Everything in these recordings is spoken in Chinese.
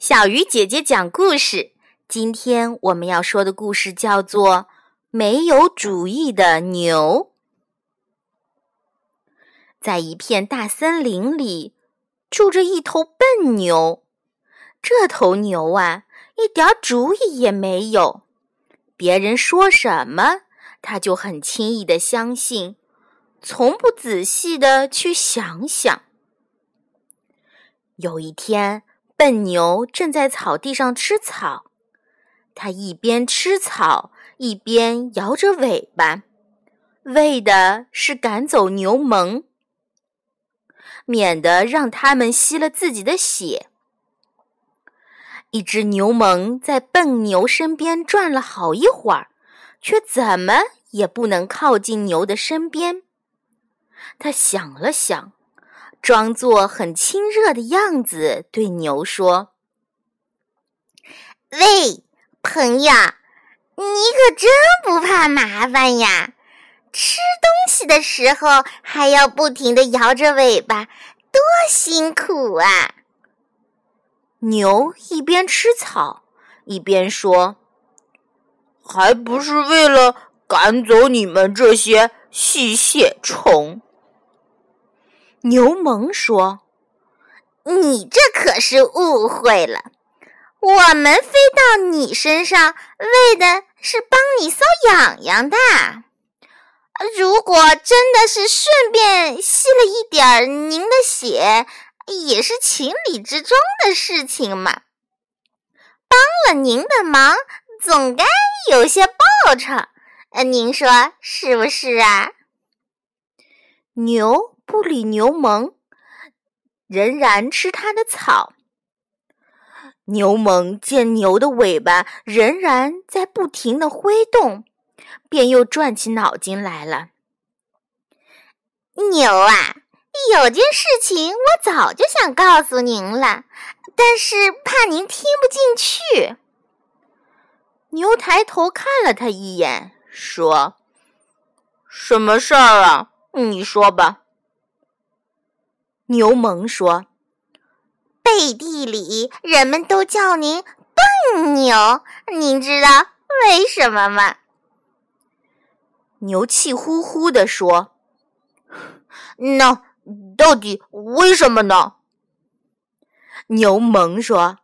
小鱼姐姐讲故事。今天我们要说的故事叫做《没有主意的牛》。在一片大森林里，住着一头笨牛。这头牛啊，一点主意也没有。别人说什么，它就很轻易的相信，从不仔细的去想想。有一天。笨牛正在草地上吃草，它一边吃草一边摇着尾巴，为的是赶走牛虻，免得让它们吸了自己的血。一只牛虻在笨牛身边转了好一会儿，却怎么也不能靠近牛的身边。他想了想。装作很亲热的样子，对牛说：“喂，朋友，你可真不怕麻烦呀！吃东西的时候还要不停的摇着尾巴，多辛苦啊！”牛一边吃草一边说：“还不是为了赶走你们这些吸血虫。”牛虻说：“你这可是误会了，我们飞到你身上，为的是帮你搔痒痒的。如果真的是顺便吸了一点您的血，也是情理之中的事情嘛。帮了您的忙，总该有些报酬。您说是不是啊？”牛。不理牛虻，仍然吃它的草。牛虻见牛的尾巴仍然在不停的挥动，便又转起脑筋来了。牛啊，有件事情我早就想告诉您了，但是怕您听不进去。牛抬头看了他一眼，说：“什么事儿啊？你说吧。”牛虻说：“背地里人们都叫您笨牛，您知道为什么吗？”牛气呼呼地说：“那到底为什么呢？”牛虻说：“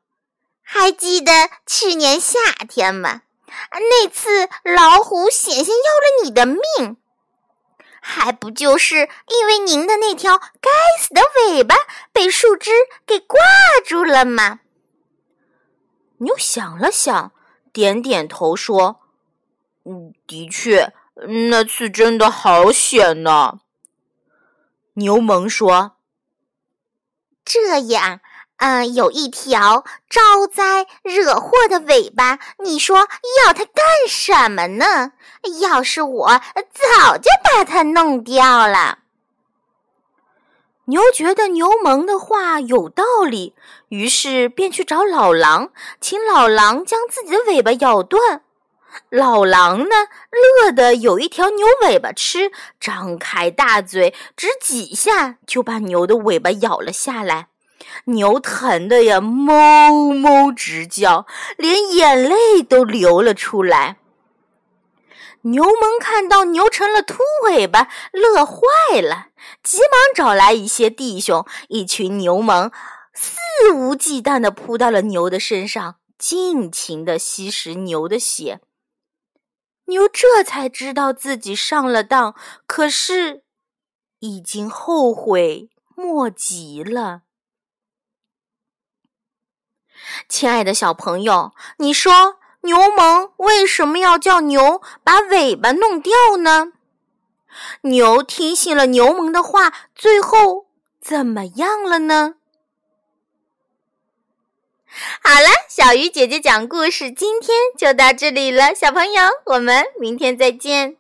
还记得去年夏天吗？那次老虎险些要了你的命。”还不就是因为您的那条该死的尾巴被树枝给挂住了吗？牛想了想，点点头说：“嗯，的确，那次真的好险呢。”牛虻说：“这样。”嗯，有一条招灾惹祸的尾巴，你说要它干什么呢？要是我，早就把它弄掉了。牛觉得牛虻的话有道理，于是便去找老狼，请老狼将自己的尾巴咬断。老狼呢，乐得有一条牛尾巴吃，张开大嘴，只几下就把牛的尾巴咬了下来。牛疼的呀，哞哞直叫，连眼泪都流了出来。牛虻看到牛成了秃尾巴，乐坏了，急忙找来一些弟兄，一群牛虻肆无忌惮地扑到了牛的身上，尽情地吸食牛的血。牛这才知道自己上了当，可是已经后悔莫及了。亲爱的小朋友，你说牛虻为什么要叫牛把尾巴弄掉呢？牛听信了牛虻的话，最后怎么样了呢？好了，小鱼姐姐讲故事，今天就到这里了，小朋友，我们明天再见。